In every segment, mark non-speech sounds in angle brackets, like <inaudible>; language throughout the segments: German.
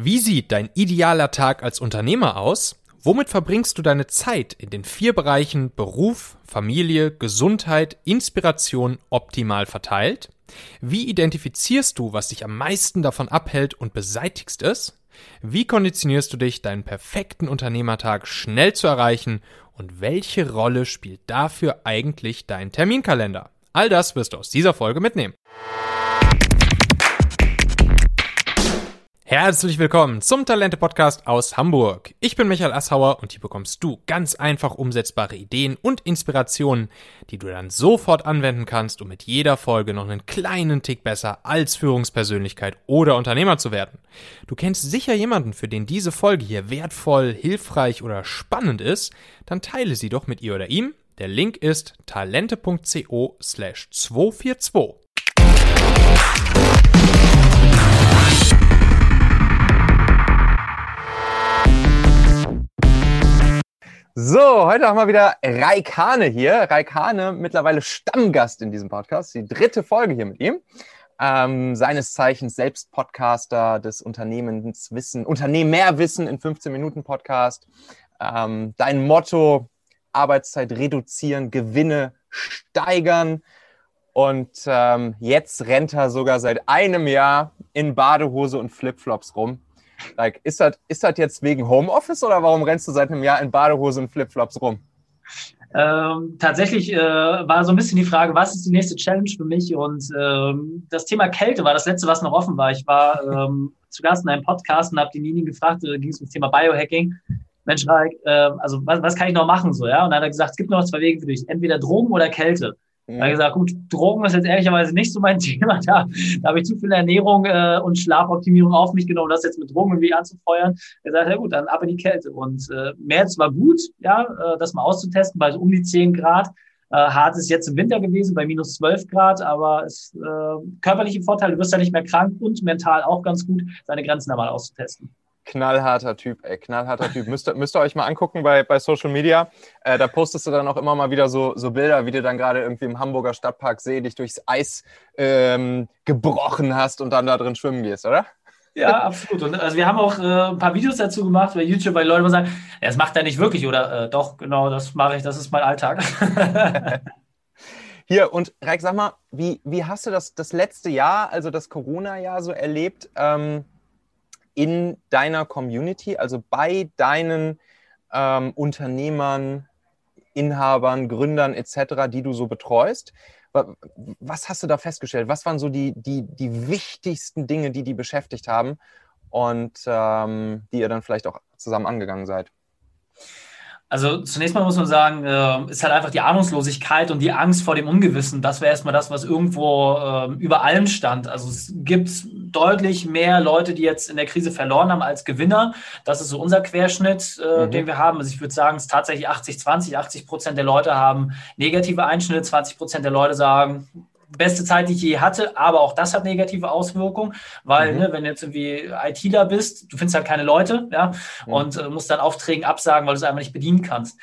Wie sieht dein idealer Tag als Unternehmer aus? Womit verbringst du deine Zeit in den vier Bereichen Beruf, Familie, Gesundheit, Inspiration optimal verteilt? Wie identifizierst du, was dich am meisten davon abhält und beseitigst es? Wie konditionierst du dich, deinen perfekten Unternehmertag schnell zu erreichen? Und welche Rolle spielt dafür eigentlich dein Terminkalender? All das wirst du aus dieser Folge mitnehmen. Herzlich willkommen zum Talente-Podcast aus Hamburg. Ich bin Michael Assauer und hier bekommst du ganz einfach umsetzbare Ideen und Inspirationen, die du dann sofort anwenden kannst, um mit jeder Folge noch einen kleinen Tick besser als Führungspersönlichkeit oder Unternehmer zu werden. Du kennst sicher jemanden, für den diese Folge hier wertvoll, hilfreich oder spannend ist, dann teile sie doch mit ihr oder ihm. Der Link ist talente.co slash 242. So, heute haben wir wieder Raikane hier. Raikane, mittlerweile Stammgast in diesem Podcast. Die dritte Folge hier mit ihm. Ähm, seines Zeichens selbst Podcaster des Unternehmens Wissen, Unternehmerwissen in 15 Minuten Podcast. Ähm, dein Motto, Arbeitszeit reduzieren, Gewinne steigern. Und ähm, jetzt rennt er sogar seit einem Jahr in Badehose und Flipflops rum. Like, ist das ist jetzt wegen Homeoffice oder warum rennst du seit einem Jahr in Badehose und Flipflops rum? Ähm, tatsächlich äh, war so ein bisschen die Frage, was ist die nächste Challenge für mich? Und ähm, das Thema Kälte war das letzte, was noch offen war. Ich war ähm, zu Gast in einem Podcast und habe Nini gefragt, da ging es um das Thema Biohacking. Mensch, äh, also was, was kann ich noch machen so, ja? Und dann hat er gesagt, es gibt noch zwei Wege für dich, entweder Drogen oder Kälte. Mhm. Da habe gesagt, gut, Drogen ist jetzt ehrlicherweise nicht so mein <laughs> Thema. Da, da habe ich zu viel Ernährung äh, und Schlafoptimierung auf mich genommen, das jetzt mit Drogen irgendwie anzufeuern. Er sagt, ja gut, dann ab in die Kälte. Und äh, März war gut, ja, äh, das mal auszutesten, bei so um die 10 Grad. Äh, hart ist jetzt im Winter gewesen, bei minus 12 Grad, aber es äh, körperliche Vorteile, du wirst ja nicht mehr krank und mental auch ganz gut, seine Grenzen da mal auszutesten knallharter Typ, ey, knallharter Typ. müsst, müsst ihr euch mal angucken bei, bei Social Media. Äh, da postest du dann auch immer mal wieder so, so Bilder, wie du dann gerade irgendwie im Hamburger Stadtpark See dich durchs Eis ähm, gebrochen hast und dann da drin schwimmen gehst, oder? Ja, absolut. Und also wir haben auch äh, ein paar Videos dazu gemacht bei YouTube, weil Leute immer sagen, das macht er nicht wirklich, oder äh, doch, genau, das mache ich, das ist mein Alltag. <laughs> Hier, und Reik, sag mal, wie, wie hast du das, das letzte Jahr, also das Corona-Jahr so erlebt? Ähm, in deiner Community, also bei deinen ähm, Unternehmern, Inhabern, Gründern etc., die du so betreust. Was hast du da festgestellt? Was waren so die, die, die wichtigsten Dinge, die die beschäftigt haben und ähm, die ihr dann vielleicht auch zusammen angegangen seid? Also zunächst mal muss man sagen, äh, ist halt einfach die Ahnungslosigkeit und die Angst vor dem Ungewissen. Das wäre erstmal das, was irgendwo äh, über allem stand. Also es gibt deutlich mehr Leute, die jetzt in der Krise verloren haben als Gewinner. Das ist so unser Querschnitt, äh, mhm. den wir haben. Also ich würde sagen, es ist tatsächlich 80, 20, 80 Prozent der Leute haben negative Einschnitte, 20 Prozent der Leute sagen, beste Zeit, die ich je hatte, aber auch das hat negative Auswirkungen, weil mhm. ne, wenn du jetzt irgendwie ITler bist, du findest halt keine Leute, ja, mhm. und äh, musst dann Aufträgen absagen, weil du es einfach nicht bedienen kannst.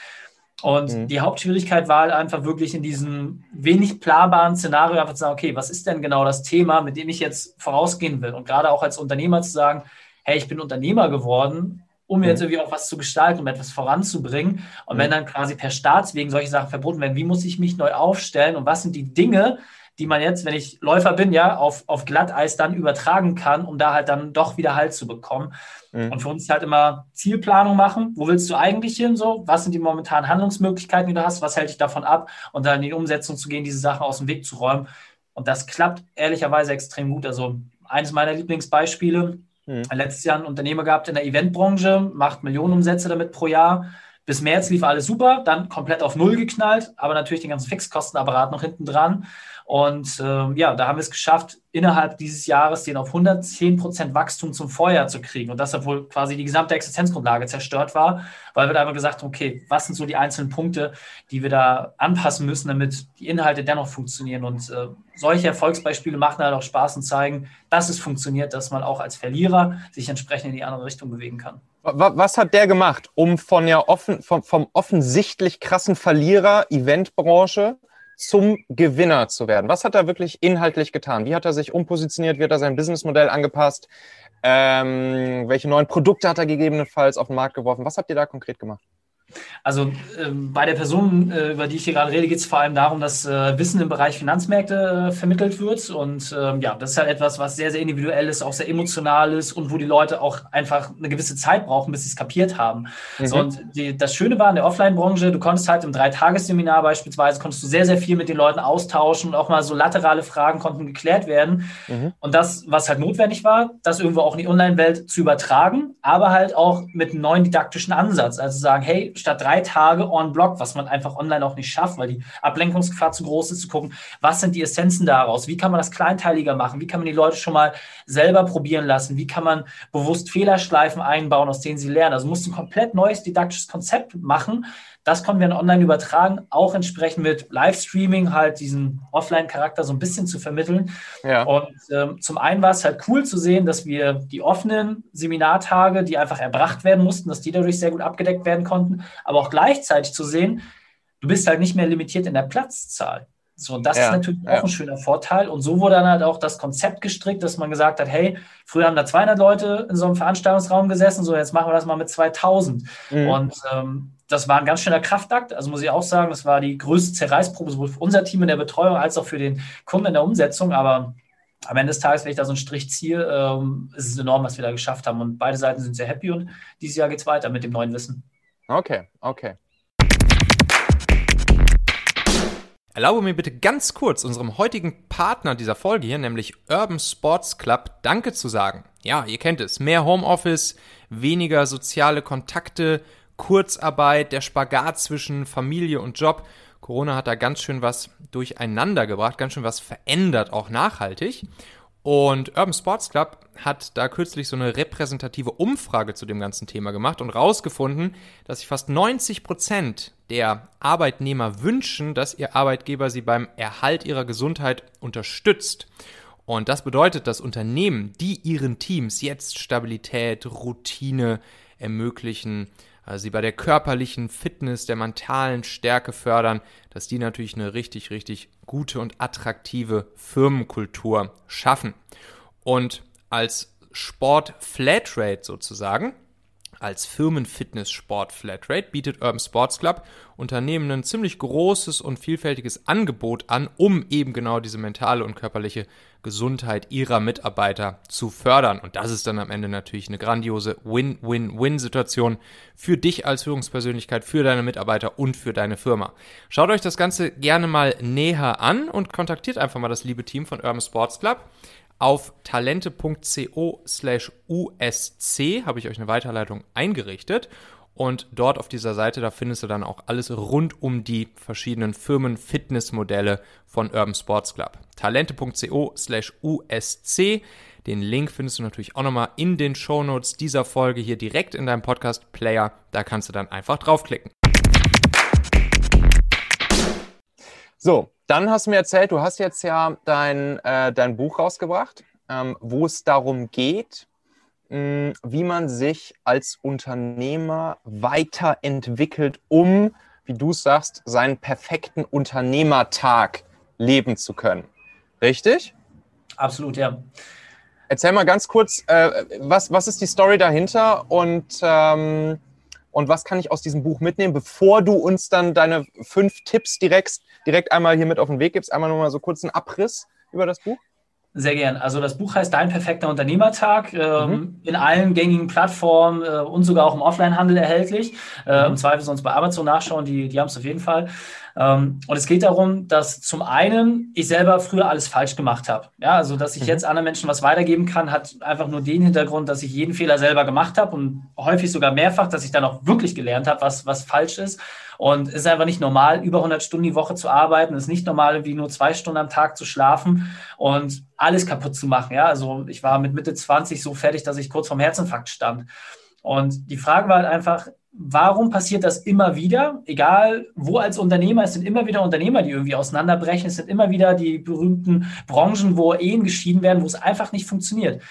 Und mhm. die Hauptschwierigkeit war halt einfach wirklich in diesem wenig planbaren Szenario einfach zu sagen, okay, was ist denn genau das Thema, mit dem ich jetzt vorausgehen will? Und gerade auch als Unternehmer zu sagen, hey, ich bin Unternehmer geworden, um jetzt mhm. irgendwie auch was zu gestalten, um etwas voranzubringen. Und wenn mhm. dann quasi per Staatswegen solche Sachen verboten werden, wie muss ich mich neu aufstellen und was sind die Dinge, die man jetzt, wenn ich Läufer bin, ja, auf, auf Glatteis dann übertragen kann, um da halt dann doch wieder Halt zu bekommen. Mhm. Und für uns ist halt immer Zielplanung machen. Wo willst du eigentlich hin? So, was sind die momentanen Handlungsmöglichkeiten, die du hast? Was hält dich davon ab? Und dann in die Umsetzung zu gehen, diese Sachen aus dem Weg zu räumen. Und das klappt ehrlicherweise extrem gut. Also eines meiner Lieblingsbeispiele, mhm. letztes Jahr ein Unternehmer gehabt in der Eventbranche, macht Millionen Umsätze damit pro Jahr. Bis März lief alles super, dann komplett auf Null geknallt, aber natürlich den ganzen Fixkostenapparat noch hinten dran. Und ähm, ja, da haben wir es geschafft, innerhalb dieses Jahres den auf 110 Prozent Wachstum zum Vorjahr zu kriegen. Und das, obwohl quasi die gesamte Existenzgrundlage zerstört war, weil wir da einfach gesagt haben, okay, was sind so die einzelnen Punkte, die wir da anpassen müssen, damit die Inhalte dennoch funktionieren. Und äh, solche Erfolgsbeispiele machen halt auch Spaß und zeigen, dass es funktioniert, dass man auch als Verlierer sich entsprechend in die andere Richtung bewegen kann. Was hat der gemacht, um von ja offen, vom, vom offensichtlich krassen Verlierer Eventbranche zum Gewinner zu werden? Was hat er wirklich inhaltlich getan? Wie hat er sich umpositioniert? Wie hat er sein Businessmodell angepasst? Ähm, welche neuen Produkte hat er gegebenenfalls auf den Markt geworfen? Was habt ihr da konkret gemacht? Also ähm, bei der Person, äh, über die ich hier gerade rede, geht es vor allem darum, dass äh, Wissen im Bereich Finanzmärkte äh, vermittelt wird. Und ähm, ja, das ist halt etwas, was sehr, sehr individuell ist, auch sehr emotional ist und wo die Leute auch einfach eine gewisse Zeit brauchen, bis sie es kapiert haben. Mhm. So, und die, das Schöne war in der Offline-Branche, du konntest halt im Dreitagesseminar beispielsweise, konntest du sehr, sehr viel mit den Leuten austauschen und auch mal so laterale Fragen konnten geklärt werden. Mhm. Und das, was halt notwendig war, das irgendwo auch in die Online-Welt zu übertragen, aber halt auch mit einem neuen didaktischen Ansatz. Also sagen, hey, statt drei Tage on Block, was man einfach online auch nicht schafft, weil die Ablenkungsgefahr zu groß ist, zu gucken, was sind die Essenzen daraus? Wie kann man das kleinteiliger machen? Wie kann man die Leute schon mal selber probieren lassen? Wie kann man bewusst Fehlerschleifen einbauen, aus denen sie lernen? Also musst du ein komplett neues didaktisches Konzept machen. Das konnten wir online übertragen, auch entsprechend mit Livestreaming halt diesen Offline-Charakter so ein bisschen zu vermitteln. Ja. Und ähm, zum einen war es halt cool zu sehen, dass wir die offenen Seminartage, die einfach erbracht werden mussten, dass die dadurch sehr gut abgedeckt werden konnten, aber auch gleichzeitig zu sehen, du bist halt nicht mehr limitiert in der Platzzahl. So, das ja, ist natürlich auch ja. ein schöner Vorteil. Und so wurde dann halt auch das Konzept gestrickt, dass man gesagt hat, hey, früher haben da 200 Leute in so einem Veranstaltungsraum gesessen, so jetzt machen wir das mal mit 2000. Mhm. Und ähm, das war ein ganz schöner Kraftakt. Also muss ich auch sagen, das war die größte Zerreißprobe sowohl für unser Team in der Betreuung als auch für den Kunden in der Umsetzung. Aber am Ende des Tages, wenn ich da so einen Strich ziehe, ähm, ist es enorm, was wir da geschafft haben. Und beide Seiten sind sehr happy und dieses Jahr geht es weiter mit dem neuen Wissen. Okay, okay. Erlaube mir bitte ganz kurz unserem heutigen Partner dieser Folge hier, nämlich Urban Sports Club, Danke zu sagen. Ja, ihr kennt es. Mehr Homeoffice, weniger soziale Kontakte, Kurzarbeit, der Spagat zwischen Familie und Job. Corona hat da ganz schön was durcheinander gebracht, ganz schön was verändert, auch nachhaltig. Und Urban Sports Club hat da kürzlich so eine repräsentative Umfrage zu dem ganzen Thema gemacht und rausgefunden, dass sich fast 90 Prozent der Arbeitnehmer wünschen, dass ihr Arbeitgeber sie beim Erhalt ihrer Gesundheit unterstützt. Und das bedeutet, dass Unternehmen, die ihren Teams jetzt Stabilität, Routine ermöglichen, also sie bei der körperlichen Fitness, der mentalen Stärke fördern, dass die natürlich eine richtig, richtig gute und attraktive Firmenkultur schaffen. Und als Sport Flatrate sozusagen, als Firmenfitness-Sport Flatrate bietet Urban Sports Club Unternehmen ein ziemlich großes und vielfältiges Angebot an, um eben genau diese mentale und körperliche Gesundheit ihrer Mitarbeiter zu fördern. Und das ist dann am Ende natürlich eine grandiose Win-Win-Win-Situation für dich als Führungspersönlichkeit, für deine Mitarbeiter und für deine Firma. Schaut euch das Ganze gerne mal näher an und kontaktiert einfach mal das liebe Team von Urban Sports Club. Auf talente.co slash usc habe ich euch eine Weiterleitung eingerichtet. Und dort auf dieser Seite, da findest du dann auch alles rund um die verschiedenen Firmen-Fitnessmodelle von Urban Sports Club. Talente.co slash USC. Den Link findest du natürlich auch nochmal in den Shownotes dieser Folge hier direkt in deinem Podcast-Player. Da kannst du dann einfach draufklicken. So, dann hast du mir erzählt, du hast jetzt ja dein, äh, dein Buch rausgebracht, ähm, wo es darum geht, wie man sich als Unternehmer weiterentwickelt, um, wie du sagst, seinen perfekten Unternehmertag leben zu können. Richtig? Absolut, ja. Erzähl mal ganz kurz, äh, was, was ist die Story dahinter und ähm, und was kann ich aus diesem Buch mitnehmen, bevor du uns dann deine fünf Tipps direkt, direkt einmal hier mit auf den Weg gibst? Einmal nochmal so kurz einen Abriss über das Buch. Sehr gern. Also das Buch heißt Dein perfekter Unternehmertag, ähm, mhm. in allen gängigen Plattformen äh, und sogar auch im Offline-Handel erhältlich. Äh, mhm. Im Zweifel sonst bei Amazon nachschauen, die, die haben es auf jeden Fall. Ähm, und es geht darum, dass zum einen ich selber früher alles falsch gemacht habe. Ja, also dass ich mhm. jetzt anderen Menschen was weitergeben kann, hat einfach nur den Hintergrund, dass ich jeden Fehler selber gemacht habe und häufig sogar mehrfach, dass ich dann auch wirklich gelernt habe, was, was falsch ist. Und es ist einfach nicht normal, über 100 Stunden die Woche zu arbeiten. Es ist nicht normal, irgendwie nur zwei Stunden am Tag zu schlafen und alles kaputt zu machen. Ja, also ich war mit Mitte 20 so fertig, dass ich kurz vorm Herzinfarkt stand. Und die Frage war halt einfach, warum passiert das immer wieder? Egal wo als Unternehmer, es sind immer wieder Unternehmer, die irgendwie auseinanderbrechen. Es sind immer wieder die berühmten Branchen, wo Ehen geschieden werden, wo es einfach nicht funktioniert.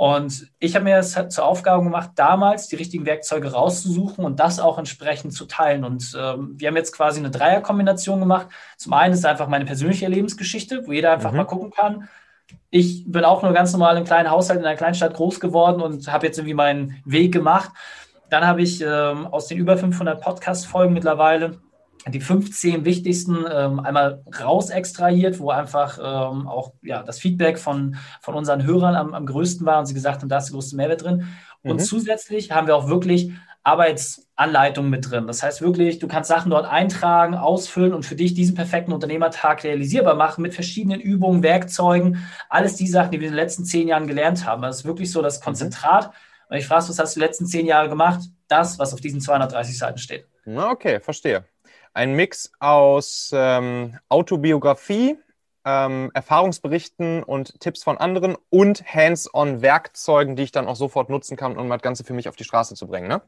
Und ich habe mir das zur Aufgabe gemacht, damals die richtigen Werkzeuge rauszusuchen und das auch entsprechend zu teilen. Und ähm, wir haben jetzt quasi eine Dreierkombination gemacht. Zum einen ist es einfach meine persönliche Lebensgeschichte, wo jeder einfach mhm. mal gucken kann, Ich bin auch nur ganz normal im kleinen Haushalt in einer Kleinstadt groß geworden und habe jetzt irgendwie meinen Weg gemacht. Dann habe ich ähm, aus den über 500 Podcast-Folgen mittlerweile die 15 wichtigsten ähm, einmal raus extrahiert, wo einfach ähm, auch ja, das Feedback von, von unseren Hörern am, am größten war und sie gesagt haben, da ist der größte Mehrwert drin. Und mhm. zusätzlich haben wir auch wirklich Arbeitsanleitungen mit drin. Das heißt wirklich, du kannst Sachen dort eintragen, ausfüllen und für dich diesen perfekten Unternehmertag realisierbar machen mit verschiedenen Übungen, Werkzeugen, alles die Sachen, die wir in den letzten zehn Jahren gelernt haben. Das ist wirklich so das mhm. Konzentrat. Mhm. Und ich frage, was hast du die letzten zehn Jahre gemacht? Das, was auf diesen 230 Seiten steht. Okay, verstehe ein Mix aus ähm, Autobiografie, ähm, Erfahrungsberichten und Tipps von anderen und Hands-on-Werkzeugen, die ich dann auch sofort nutzen kann, um das Ganze für mich auf die Straße zu bringen. Ne?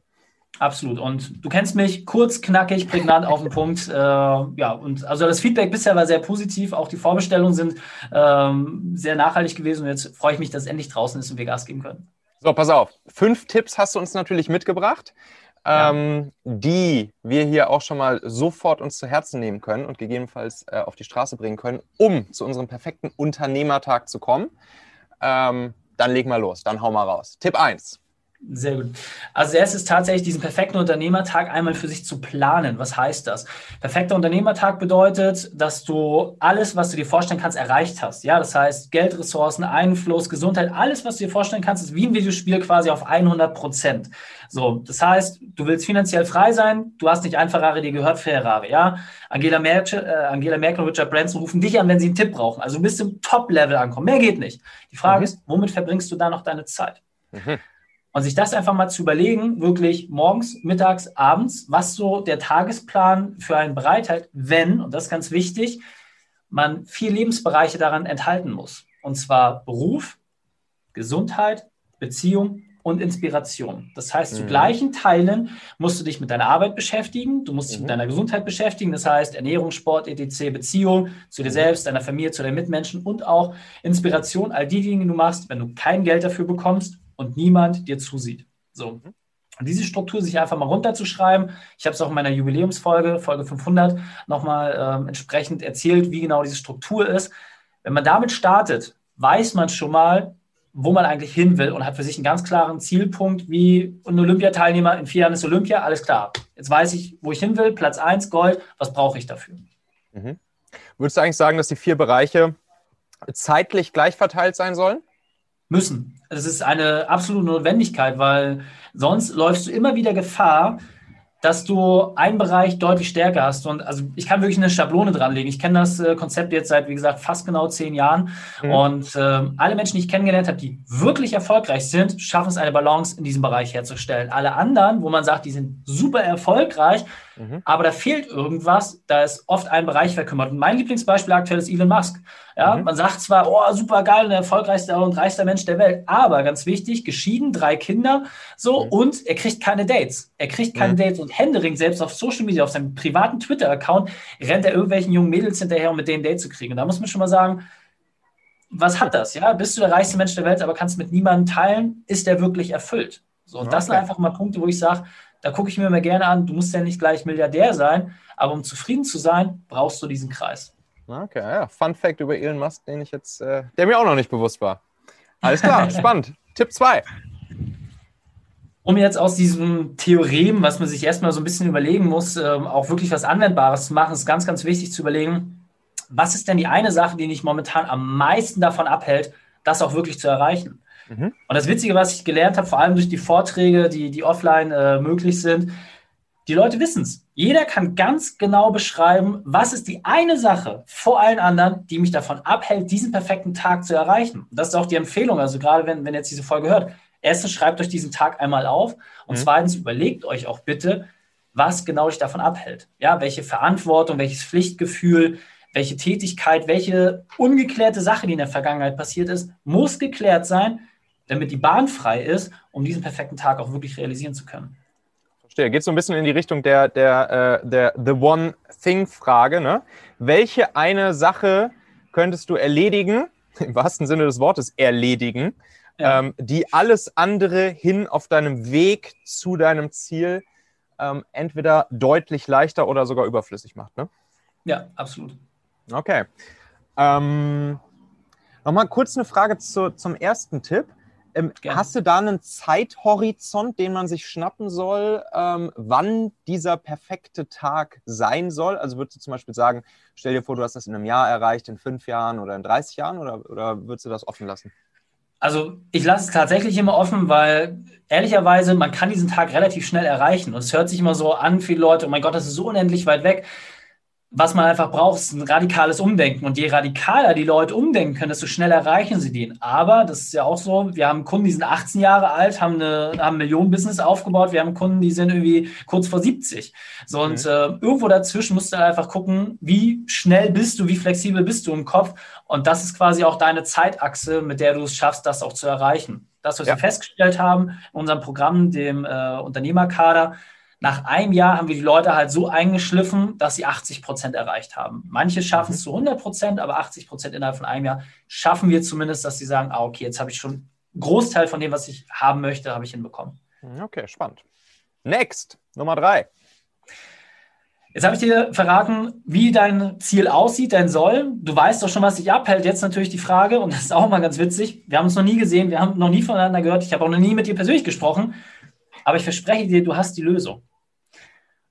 Absolut. Und du kennst mich kurz, knackig, prägnant auf den Punkt. Äh, ja, und also das Feedback bisher war sehr positiv. Auch die Vorbestellungen sind ähm, sehr nachhaltig gewesen. Und jetzt freue ich mich, dass es endlich draußen ist und wir Gas geben können. So, pass auf. Fünf Tipps hast du uns natürlich mitgebracht ähm, die wir hier auch schon mal sofort uns zu Herzen nehmen können und gegebenenfalls äh, auf die Straße bringen können, um zu unserem perfekten Unternehmertag zu kommen. Ähm, dann leg mal los, dann hau mal raus. Tipp 1. Sehr gut. Also erstes ist tatsächlich diesen perfekten Unternehmertag einmal für sich zu planen. Was heißt das? Perfekter Unternehmertag bedeutet, dass du alles, was du dir vorstellen kannst, erreicht hast. Ja, das heißt Geld, Ressourcen, Einfluss, Gesundheit, alles, was du dir vorstellen kannst, ist wie ein Videospiel quasi auf 100 Prozent. So, das heißt, du willst finanziell frei sein, du hast nicht ein Ferrari, dir gehört Ferrari. Ja, Angela Merkel, äh, Angela Merkel und Richard Branson rufen dich an, wenn sie einen Tipp brauchen. Also du bist im Top-Level ankommen. Mehr geht nicht. Die Frage mhm. ist, womit verbringst du da noch deine Zeit? Mhm. Und sich das einfach mal zu überlegen, wirklich morgens, mittags, abends, was so der Tagesplan für einen bereithält, wenn, und das ist ganz wichtig, man vier Lebensbereiche daran enthalten muss. Und zwar Beruf, Gesundheit, Beziehung und Inspiration. Das heißt, zu mhm. gleichen Teilen musst du dich mit deiner Arbeit beschäftigen, du musst dich mhm. mit deiner Gesundheit beschäftigen, das heißt Ernährung, Sport, etc., Beziehung zu dir mhm. selbst, deiner Familie, zu deinen Mitmenschen und auch Inspiration, all die Dinge, die du machst, wenn du kein Geld dafür bekommst und niemand dir zusieht. So. Mhm. Und diese Struktur sich einfach mal runterzuschreiben. Ich habe es auch in meiner Jubiläumsfolge, Folge 500, nochmal ähm, entsprechend erzählt, wie genau diese Struktur ist. Wenn man damit startet, weiß man schon mal, wo man eigentlich hin will und hat für sich einen ganz klaren Zielpunkt, wie ein Olympiateilnehmer in vier Jahren ist Olympia, alles klar. Jetzt weiß ich, wo ich hin will, Platz 1, Gold, was brauche ich dafür? Mhm. Würdest du eigentlich sagen, dass die vier Bereiche zeitlich gleich verteilt sein sollen? Müssen. Es ist eine absolute Notwendigkeit, weil sonst läufst du immer wieder Gefahr, dass du einen Bereich deutlich stärker hast. Und also ich kann wirklich eine Schablone dranlegen. Ich kenne das äh, Konzept jetzt seit, wie gesagt, fast genau zehn Jahren. Mhm. Und äh, alle Menschen, die ich kennengelernt habe, die wirklich erfolgreich sind, schaffen es, eine Balance in diesem Bereich herzustellen. Alle anderen, wo man sagt, die sind super erfolgreich, mhm. aber da fehlt irgendwas, da ist oft ein Bereich verkümmert. Und mein Lieblingsbeispiel aktuell ist Elon Musk. Ja, mhm. Man sagt zwar, oh, super geil, der erfolgreichste und reichster Mensch der Welt, aber ganz wichtig, geschieden, drei Kinder, so, mhm. und er kriegt keine Dates. Er kriegt keine mhm. Dates und Händering, selbst auf Social Media, auf seinem privaten Twitter-Account, rennt er irgendwelchen jungen Mädels hinterher, um mit denen Date zu kriegen. Und da muss man schon mal sagen, was hat das? Ja, bist du der reichste Mensch der Welt, aber kannst mit niemandem teilen? Ist der wirklich erfüllt? So, und okay. das sind einfach mal Punkte, wo ich sage, da gucke ich mir immer gerne an, du musst ja nicht gleich Milliardär sein, aber um zufrieden zu sein, brauchst du diesen Kreis. Okay, ja. Fun Fact über Elon Musk, den ich jetzt, äh, der mir auch noch nicht bewusst war. Alles klar, <laughs> spannend. Tipp 2. Um jetzt aus diesem Theorem, was man sich erstmal so ein bisschen überlegen muss, ähm, auch wirklich was Anwendbares zu machen, ist ganz, ganz wichtig zu überlegen, was ist denn die eine Sache, die mich momentan am meisten davon abhält, das auch wirklich zu erreichen? Mhm. Und das Witzige, was ich gelernt habe, vor allem durch die Vorträge, die, die offline äh, möglich sind, die Leute wissen es. Jeder kann ganz genau beschreiben, was ist die eine Sache vor allen anderen, die mich davon abhält, diesen perfekten Tag zu erreichen. das ist auch die Empfehlung. Also gerade wenn, wenn ihr jetzt diese Folge hört. Erstens schreibt euch diesen Tag einmal auf und mhm. zweitens überlegt euch auch bitte, was genau dich davon abhält. Ja, welche Verantwortung, welches Pflichtgefühl, welche Tätigkeit, welche ungeklärte Sache, die in der Vergangenheit passiert ist, muss geklärt sein, damit die Bahn frei ist, um diesen perfekten Tag auch wirklich realisieren zu können. Verstehe. Geht so ein bisschen in die Richtung der, der, äh, der The One Thing-Frage. Ne? Welche eine Sache könntest du erledigen, <laughs> im wahrsten Sinne des Wortes erledigen, ja. ähm, die alles andere hin auf deinem Weg zu deinem Ziel ähm, entweder deutlich leichter oder sogar überflüssig macht? Ne? Ja, absolut. Okay. Ähm, Nochmal kurz eine Frage zu, zum ersten Tipp. Ähm, hast du da einen Zeithorizont, den man sich schnappen soll, ähm, wann dieser perfekte Tag sein soll? Also würdest du zum Beispiel sagen, stell dir vor, du hast das in einem Jahr erreicht, in fünf Jahren oder in 30 Jahren oder, oder würdest du das offen lassen? Also ich lasse es tatsächlich immer offen, weil ehrlicherweise man kann diesen Tag relativ schnell erreichen. Und es hört sich immer so an, viele Leute, oh mein Gott, das ist so unendlich weit weg was man einfach braucht, ist ein radikales Umdenken. Und je radikaler die Leute umdenken können, desto schneller erreichen sie den. Aber das ist ja auch so, wir haben Kunden, die sind 18 Jahre alt, haben, eine, haben ein Millionen-Business aufgebaut. Wir haben Kunden, die sind irgendwie kurz vor 70. So, und mhm. äh, irgendwo dazwischen musst du einfach gucken, wie schnell bist du, wie flexibel bist du im Kopf. Und das ist quasi auch deine Zeitachse, mit der du es schaffst, das auch zu erreichen. Das, was ja. wir festgestellt haben in unserem Programm, dem äh, Unternehmerkader, nach einem Jahr haben wir die Leute halt so eingeschliffen, dass sie 80 Prozent erreicht haben. Manche schaffen es mhm. zu 100 Prozent, aber 80 Prozent innerhalb von einem Jahr schaffen wir zumindest, dass sie sagen, ah, okay, jetzt habe ich schon einen Großteil von dem, was ich haben möchte, habe ich hinbekommen. Mhm, okay, spannend. Next, Nummer drei. Jetzt habe ich dir verraten, wie dein Ziel aussieht, dein Soll. Du weißt doch schon, was dich abhält. Jetzt natürlich die Frage, und das ist auch mal ganz witzig. Wir haben uns noch nie gesehen, wir haben noch nie voneinander gehört. Ich habe auch noch nie mit dir persönlich gesprochen. Aber ich verspreche dir, du hast die Lösung.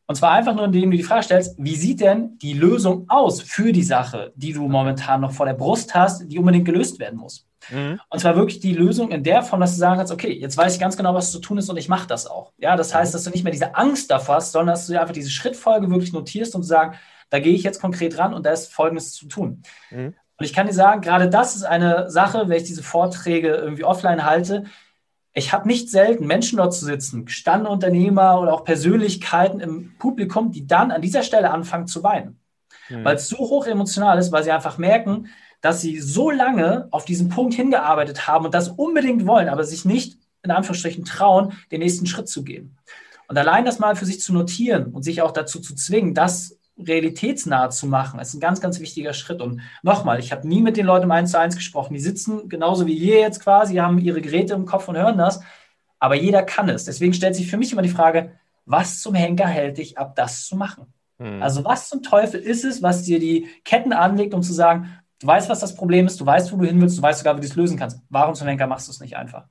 Und zwar einfach nur, indem du die Frage stellst, wie sieht denn die Lösung aus für die Sache, die du momentan noch vor der Brust hast, die unbedingt gelöst werden muss? Mhm. Und zwar wirklich die Lösung in der Form, dass du sagen kannst, okay, jetzt weiß ich ganz genau, was zu tun ist und ich mache das auch. Ja, das heißt, mhm. dass du nicht mehr diese Angst davor hast, sondern dass du dir einfach diese Schrittfolge wirklich notierst und sagst, da gehe ich jetzt konkret ran und da ist Folgendes zu tun. Mhm. Und ich kann dir sagen, gerade das ist eine Sache, wenn ich diese Vorträge irgendwie offline halte, ich habe nicht selten Menschen dort zu sitzen, gestandene Unternehmer oder auch Persönlichkeiten im Publikum, die dann an dieser Stelle anfangen zu weinen. Mhm. Weil es so hoch emotional ist, weil sie einfach merken, dass sie so lange auf diesen Punkt hingearbeitet haben und das unbedingt wollen, aber sich nicht in Anführungsstrichen trauen, den nächsten Schritt zu gehen. Und allein das mal für sich zu notieren und sich auch dazu zu zwingen, das realitätsnah zu machen, ist ein ganz, ganz wichtiger Schritt. Und nochmal, ich habe nie mit den Leuten im 1 zu 1 gesprochen. Die sitzen genauso wie ihr jetzt quasi, haben ihre Geräte im Kopf und hören das. Aber jeder kann es. Deswegen stellt sich für mich immer die Frage, was zum Henker hält dich ab, das zu machen? Hm. Also was zum Teufel ist es, was dir die Ketten anlegt, um zu sagen, du weißt, was das Problem ist, du weißt, wo du hin willst, du weißt sogar, wie du es lösen kannst. Warum zum Henker machst du es nicht einfach?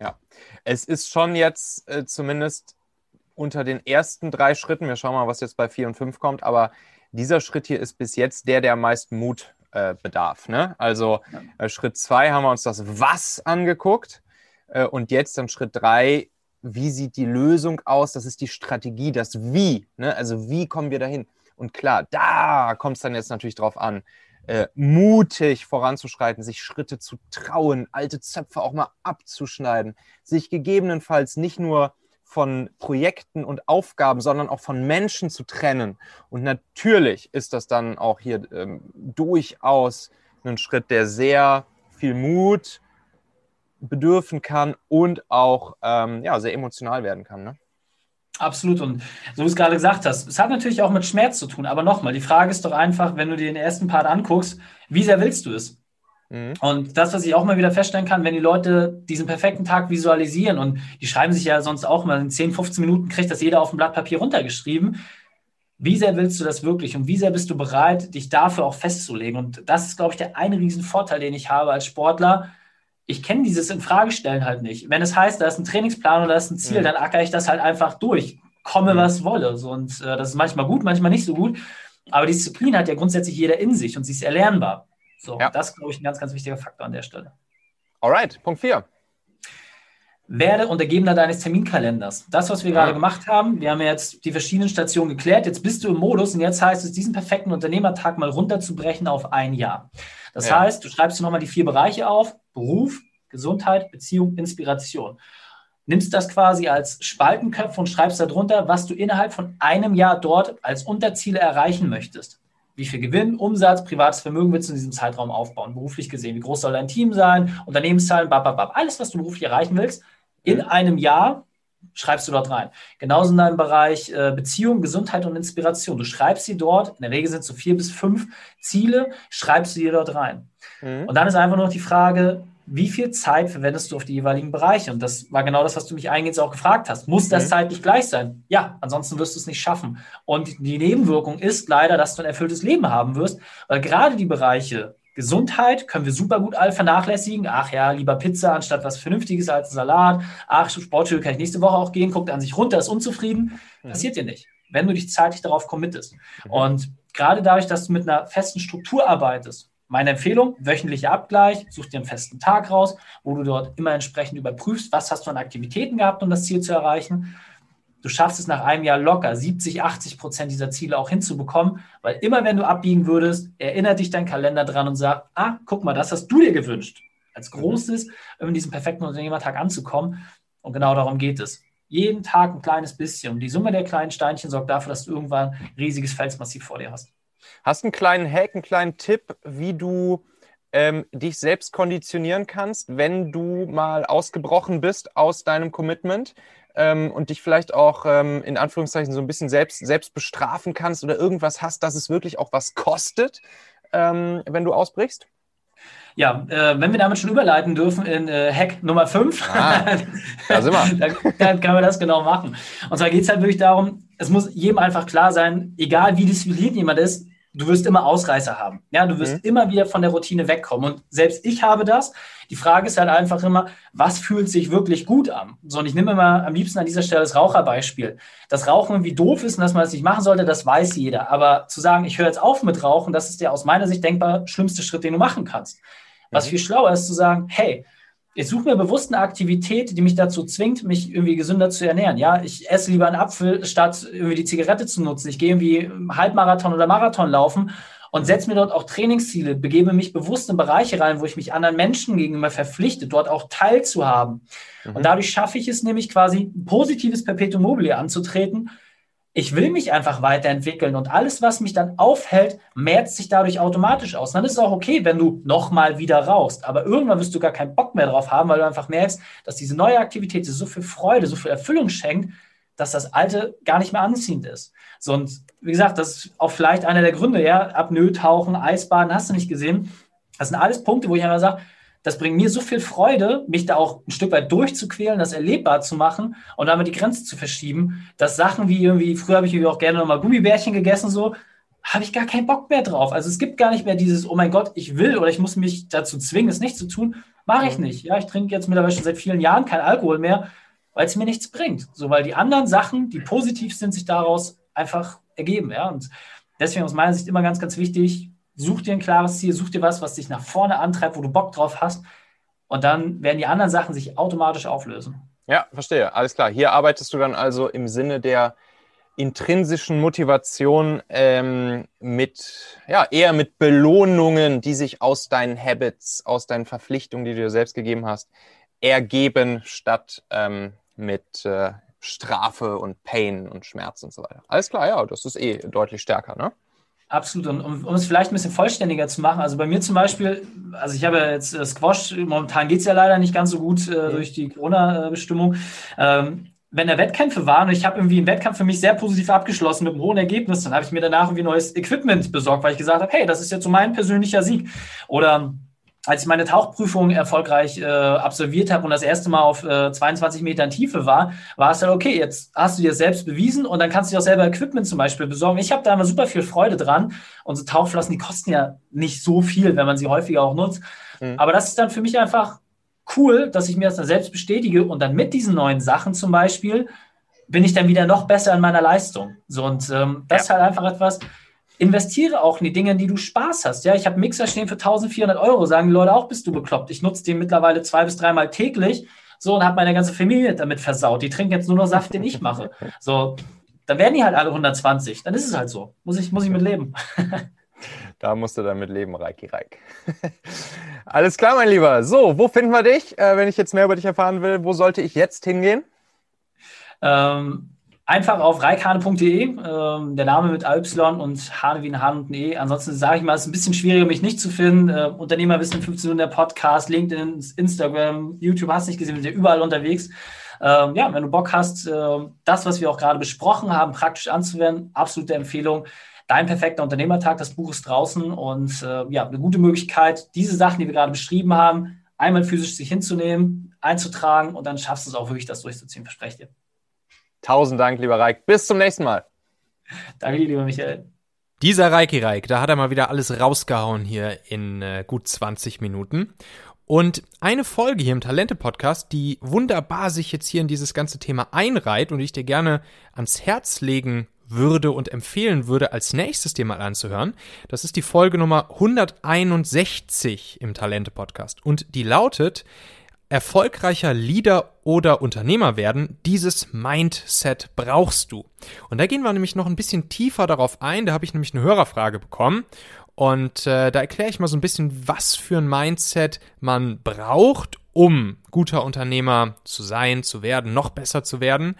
Ja, es ist schon jetzt äh, zumindest unter den ersten drei Schritten, wir schauen mal, was jetzt bei vier und fünf kommt, aber dieser Schritt hier ist bis jetzt der, der am meisten Mut äh, bedarf. Ne? Also äh, Schritt zwei haben wir uns das Was angeguckt äh, und jetzt dann Schritt drei, wie sieht die Lösung aus? Das ist die Strategie, das Wie. Ne? Also wie kommen wir dahin? Und klar, da kommt es dann jetzt natürlich drauf an, äh, mutig voranzuschreiten, sich Schritte zu trauen, alte Zöpfe auch mal abzuschneiden, sich gegebenenfalls nicht nur von Projekten und Aufgaben, sondern auch von Menschen zu trennen. Und natürlich ist das dann auch hier ähm, durchaus ein Schritt, der sehr viel Mut bedürfen kann und auch ähm, ja, sehr emotional werden kann. Ne? Absolut. Und so wie du es gerade gesagt hast, es hat natürlich auch mit Schmerz zu tun. Aber nochmal, die Frage ist doch einfach, wenn du dir den ersten Part anguckst, wie sehr willst du es? Mhm. Und das, was ich auch mal wieder feststellen kann, wenn die Leute diesen perfekten Tag visualisieren und die schreiben sich ja sonst auch mal in 10, 15 Minuten, kriegt das jeder auf dem Blatt Papier runtergeschrieben. Wie sehr willst du das wirklich und wie sehr bist du bereit, dich dafür auch festzulegen? Und das ist, glaube ich, der eine riesen Vorteil, den ich habe als Sportler. Ich kenne dieses Infragestellen halt nicht. Wenn es heißt, da ist ein Trainingsplan oder da ist ein Ziel, mhm. dann acker ich das halt einfach durch. Komme, mhm. was wolle. So, und äh, das ist manchmal gut, manchmal nicht so gut. Aber Disziplin hat ja grundsätzlich jeder in sich und sie ist erlernbar. So, ja. das ist, glaube ich, ein ganz, ganz wichtiger Faktor an der Stelle. Alright, Punkt 4. Werde Untergebener deines Terminkalenders. Das, was wir ja. gerade gemacht haben, wir haben jetzt die verschiedenen Stationen geklärt. Jetzt bist du im Modus und jetzt heißt es, diesen perfekten Unternehmertag mal runterzubrechen auf ein Jahr. Das ja. heißt, du schreibst dir nochmal die vier Bereiche auf: Beruf, Gesundheit, Beziehung, Inspiration. Nimmst das quasi als Spaltenköpfe und schreibst darunter, was du innerhalb von einem Jahr dort als Unterziele erreichen möchtest wie viel Gewinn, Umsatz, privates Vermögen willst du in diesem Zeitraum aufbauen, beruflich gesehen. Wie groß soll dein Team sein, Unternehmenszahlen, bababab. Alles, was du beruflich erreichen willst, in einem Jahr schreibst du dort rein. Genauso in deinem Bereich äh, Beziehung, Gesundheit und Inspiration. Du schreibst sie dort, in der Regel sind es so vier bis fünf Ziele, schreibst du dir dort rein. Mhm. Und dann ist einfach nur noch die Frage, wie viel Zeit verwendest du auf die jeweiligen Bereiche? Und das war genau das, was du mich eingehend auch gefragt hast. Muss das mhm. zeitlich gleich sein? Ja, ansonsten wirst du es nicht schaffen. Und die Nebenwirkung ist leider, dass du ein erfülltes Leben haben wirst, weil gerade die Bereiche Gesundheit können wir super gut all vernachlässigen. Ach ja, lieber Pizza anstatt was Vernünftiges als Salat. Ach, Sportstudio kann ich nächste Woche auch gehen, guckt an sich runter, ist unzufrieden. Mhm. Passiert dir nicht, wenn du dich zeitlich darauf committest. Mhm. Und gerade dadurch, dass du mit einer festen Struktur arbeitest, meine Empfehlung, wöchentlicher Abgleich, such dir einen festen Tag raus, wo du dort immer entsprechend überprüfst, was hast du an Aktivitäten gehabt, um das Ziel zu erreichen. Du schaffst es nach einem Jahr locker, 70, 80 Prozent dieser Ziele auch hinzubekommen, weil immer wenn du abbiegen würdest, erinnert dich dein Kalender dran und sagt, ah, guck mal, das hast du dir gewünscht. Als mhm. großes, um in diesen perfekten Unternehmertag anzukommen. Und genau darum geht es. Jeden Tag ein kleines bisschen. Und die Summe der kleinen Steinchen sorgt dafür, dass du irgendwann ein riesiges Felsmassiv vor dir hast. Hast du einen kleinen Hack, einen kleinen Tipp, wie du ähm, dich selbst konditionieren kannst, wenn du mal ausgebrochen bist aus deinem Commitment ähm, und dich vielleicht auch ähm, in Anführungszeichen so ein bisschen selbst, selbst bestrafen kannst oder irgendwas hast, dass es wirklich auch was kostet, ähm, wenn du ausbrichst? Ja, äh, wenn wir damit schon überleiten dürfen in äh, Hack Nummer 5, ah, da sind wir. <laughs> dann, dann können wir das genau machen. Und zwar geht es halt wirklich darum, es muss jedem einfach klar sein, egal wie diszipliniert jemand ist, du wirst immer Ausreißer haben. Ja, du wirst mhm. immer wieder von der Routine wegkommen. Und selbst ich habe das. Die Frage ist halt einfach immer, was fühlt sich wirklich gut an? So, und ich nehme mal am liebsten an dieser Stelle das Raucherbeispiel. Dass Rauchen irgendwie doof ist und dass man das nicht machen sollte, das weiß jeder. Aber zu sagen, ich höre jetzt auf mit Rauchen, das ist der aus meiner Sicht denkbar schlimmste Schritt, den du machen kannst. Was mhm. viel schlauer ist, zu sagen, hey, ich suche mir bewusst eine Aktivität, die mich dazu zwingt, mich irgendwie gesünder zu ernähren. Ja, ich esse lieber einen Apfel, statt irgendwie die Zigarette zu nutzen. Ich gehe irgendwie Halbmarathon oder Marathon laufen und setze mir dort auch Trainingsziele, begebe mich bewusst in Bereiche rein, wo ich mich anderen Menschen gegenüber verpflichte, dort auch teilzuhaben. Mhm. Und dadurch schaffe ich es nämlich quasi, ein positives Perpetuum mobile anzutreten ich will mich einfach weiterentwickeln und alles, was mich dann aufhält, merzt sich dadurch automatisch aus. Dann ist es auch okay, wenn du nochmal wieder rauchst. Aber irgendwann wirst du gar keinen Bock mehr drauf haben, weil du einfach merkst, dass diese neue Aktivität dir so viel Freude, so viel Erfüllung schenkt, dass das alte gar nicht mehr anziehend ist. So, und wie gesagt, das ist auch vielleicht einer der Gründe, ja, Apnoe, Tauchen, Eisbaden, hast du nicht gesehen. Das sind alles Punkte, wo ich einfach sage, das bringt mir so viel Freude, mich da auch ein Stück weit durchzuquälen, das erlebbar zu machen und damit die Grenze zu verschieben, dass Sachen wie irgendwie, früher habe ich irgendwie auch gerne nochmal Gummibärchen gegessen, so, habe ich gar keinen Bock mehr drauf. Also es gibt gar nicht mehr dieses, oh mein Gott, ich will oder ich muss mich dazu zwingen, es nicht zu tun. Mache ich nicht. Ja, ich trinke jetzt mittlerweile schon seit vielen Jahren kein Alkohol mehr, weil es mir nichts bringt. So, weil die anderen Sachen, die positiv sind, sich daraus einfach ergeben. Ja, und deswegen aus meiner Sicht immer ganz, ganz wichtig, Such dir ein klares Ziel, such dir was, was dich nach vorne antreibt, wo du Bock drauf hast. Und dann werden die anderen Sachen sich automatisch auflösen. Ja, verstehe. Alles klar. Hier arbeitest du dann also im Sinne der intrinsischen Motivation ähm, mit, ja, eher mit Belohnungen, die sich aus deinen Habits, aus deinen Verpflichtungen, die du dir selbst gegeben hast, ergeben, statt ähm, mit äh, Strafe und Pain und Schmerz und so weiter. Alles klar, ja, das ist eh deutlich stärker, ne? Absolut. Und um, um, es vielleicht ein bisschen vollständiger zu machen, also bei mir zum Beispiel, also ich habe ja jetzt äh, Squash, momentan geht es ja leider nicht ganz so gut äh, durch die Corona-Bestimmung. Ähm, wenn da Wettkämpfe waren und ich habe irgendwie einen Wettkampf für mich sehr positiv abgeschlossen mit einem hohen Ergebnis, dann habe ich mir danach irgendwie neues Equipment besorgt, weil ich gesagt habe, hey, das ist jetzt so mein persönlicher Sieg. Oder als ich meine Tauchprüfung erfolgreich äh, absolviert habe und das erste Mal auf äh, 22 Metern Tiefe war, war es dann okay, jetzt hast du dir selbst bewiesen und dann kannst du dir auch selber Equipment zum Beispiel besorgen. Ich habe da immer super viel Freude dran. Unsere Tauchflossen, die kosten ja nicht so viel, wenn man sie häufiger auch nutzt. Mhm. Aber das ist dann für mich einfach cool, dass ich mir das dann selbst bestätige und dann mit diesen neuen Sachen zum Beispiel bin ich dann wieder noch besser in meiner Leistung. So und ähm, das ja. ist halt einfach etwas, investiere auch in die Dinge, in die du Spaß hast. Ja, ich habe Mixer stehen für 1400 Euro, sagen die Leute auch, bist du bekloppt. Ich nutze den mittlerweile zwei bis dreimal täglich, so und habe meine ganze Familie damit versaut. Die trinken jetzt nur noch Saft, den ich mache. <laughs> So, dann werden die halt alle 120. Dann ist es halt so. Muss ich, muss ich mit leben. <laughs> Da musst du damit leben, Reiki Reik. <laughs> Alles klar, mein Lieber. So, wo finden wir dich? Äh, wenn ich jetzt mehr über dich erfahren will, wo sollte ich jetzt hingehen? Ähm, Einfach auf reikhane.de, ähm, der Name mit Y und Hane wie ein Hahn und ein E. Ansonsten sage ich mal, es ist ein bisschen schwieriger, mich nicht zu finden. Äh, Unternehmerwissen 15 Minuten der Podcast, LinkedIn, Instagram, YouTube, hast nicht gesehen, wir sind ja überall unterwegs. Ähm, ja, wenn du Bock hast, äh, das, was wir auch gerade besprochen haben, praktisch anzuwenden, absolute Empfehlung. Dein perfekter Unternehmertag, das Buch ist draußen und äh, ja, eine gute Möglichkeit, diese Sachen, die wir gerade beschrieben haben, einmal physisch sich hinzunehmen, einzutragen und dann schaffst du es auch wirklich, das durchzuziehen, verspreche dir. Tausend Dank, lieber Reik. Bis zum nächsten Mal. Danke, lieber Michael. Dieser Reiki Reik, da hat er mal wieder alles rausgehauen hier in äh, gut 20 Minuten. Und eine Folge hier im Talente-Podcast, die wunderbar sich jetzt hier in dieses ganze Thema einreiht und ich dir gerne ans Herz legen würde und empfehlen würde, als nächstes dir mal anzuhören, das ist die Folge Nummer 161 im Talente-Podcast. Und die lautet, erfolgreicher Leader oder Unternehmer werden, dieses Mindset brauchst du. Und da gehen wir nämlich noch ein bisschen tiefer darauf ein. Da habe ich nämlich eine Hörerfrage bekommen. Und äh, da erkläre ich mal so ein bisschen, was für ein Mindset man braucht, um guter Unternehmer zu sein, zu werden, noch besser zu werden.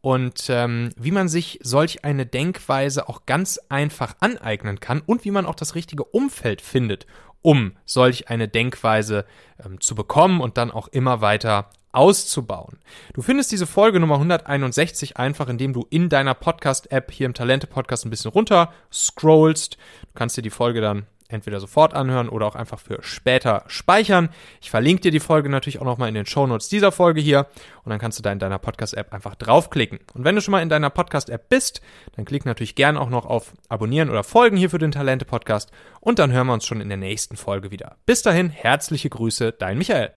Und ähm, wie man sich solch eine Denkweise auch ganz einfach aneignen kann und wie man auch das richtige Umfeld findet, um solch eine Denkweise ähm, zu bekommen und dann auch immer weiter auszubauen. Du findest diese Folge Nummer 161 einfach, indem du in deiner Podcast-App hier im Talente-Podcast ein bisschen runter scrollst. Du kannst dir die Folge dann entweder sofort anhören oder auch einfach für später speichern. Ich verlinke dir die Folge natürlich auch nochmal in den Shownotes dieser Folge hier und dann kannst du da in deiner Podcast-App einfach draufklicken. Und wenn du schon mal in deiner Podcast-App bist, dann klick natürlich gerne auch noch auf Abonnieren oder Folgen hier für den Talente-Podcast und dann hören wir uns schon in der nächsten Folge wieder. Bis dahin, herzliche Grüße, dein Michael.